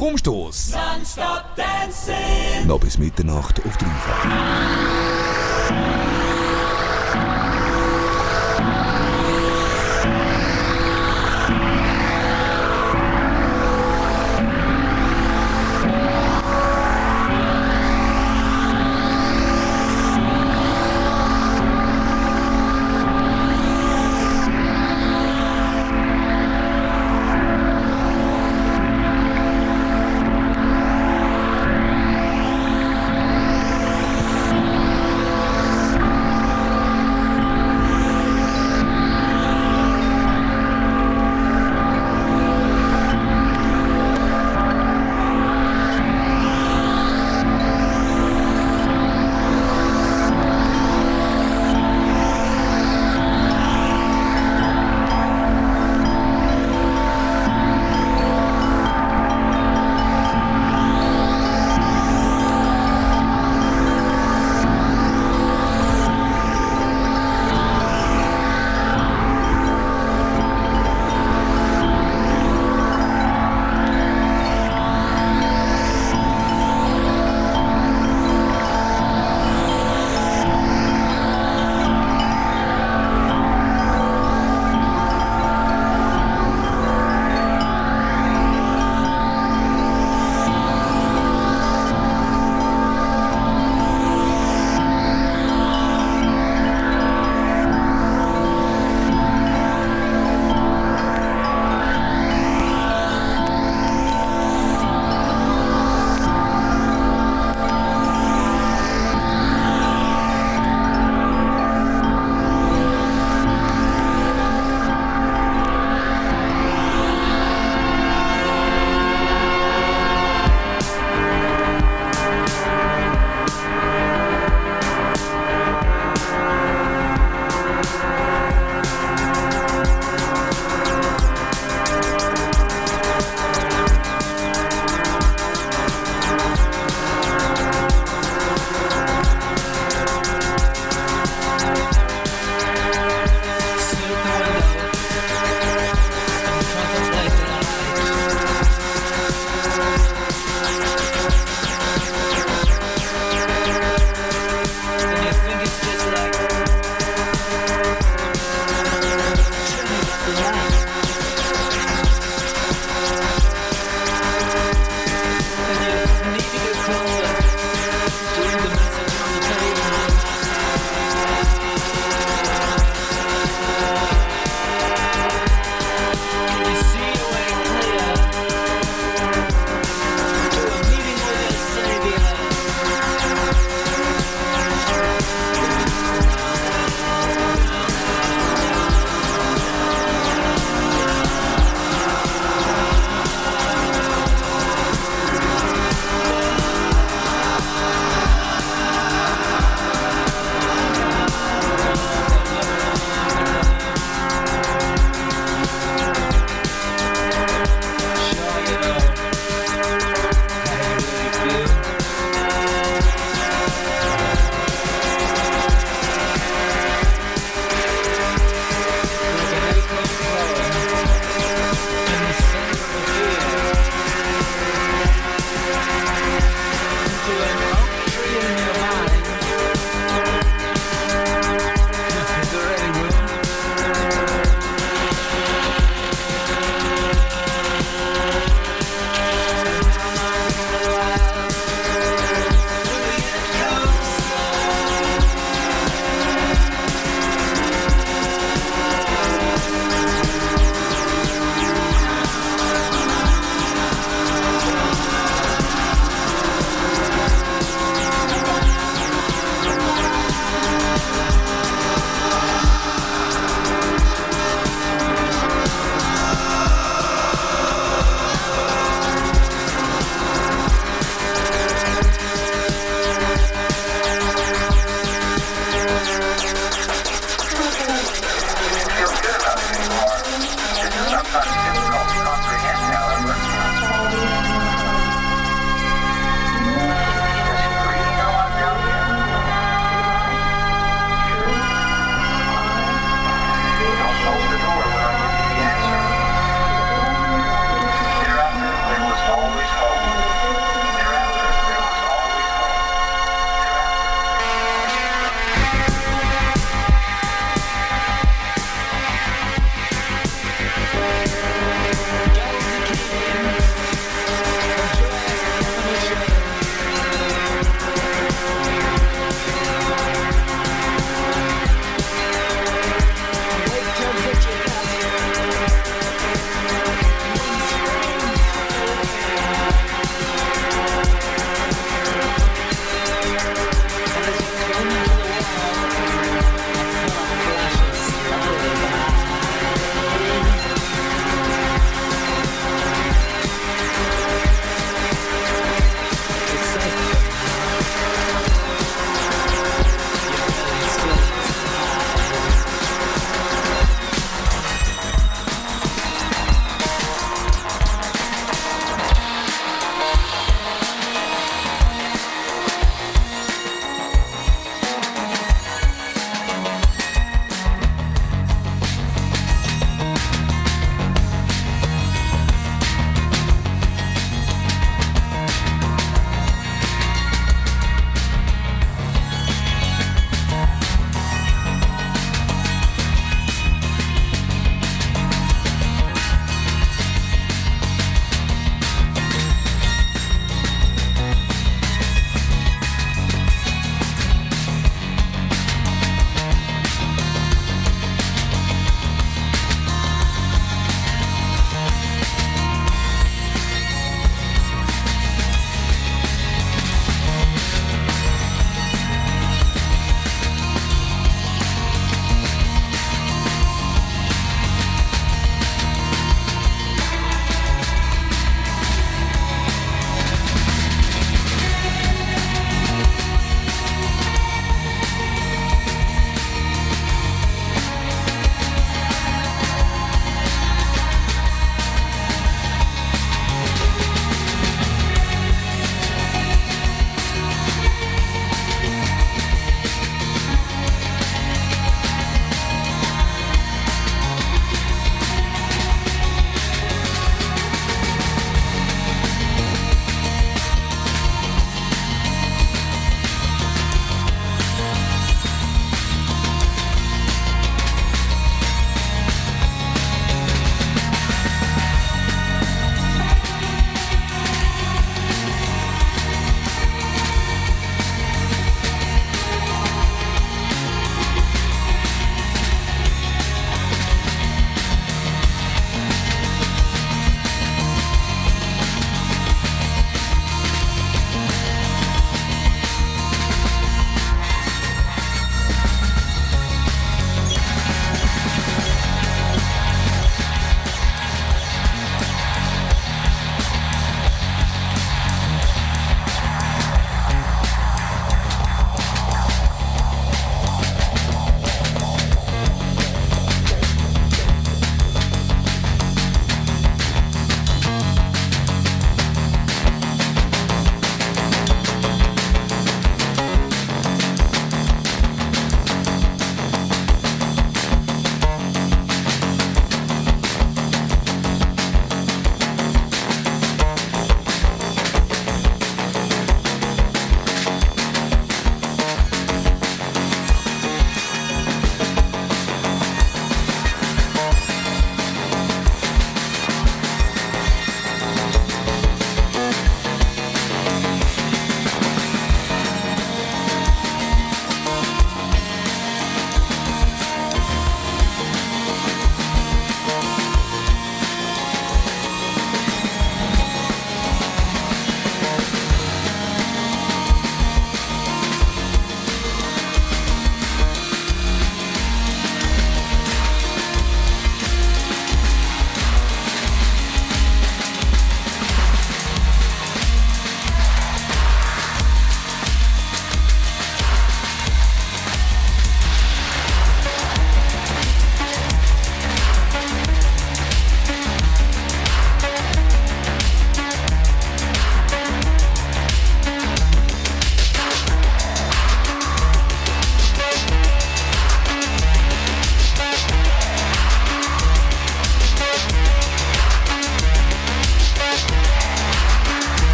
Stromstoß. Noch bis Mitternacht auf Dreifach.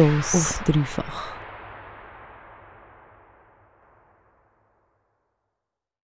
Stromstoß auf dreifach.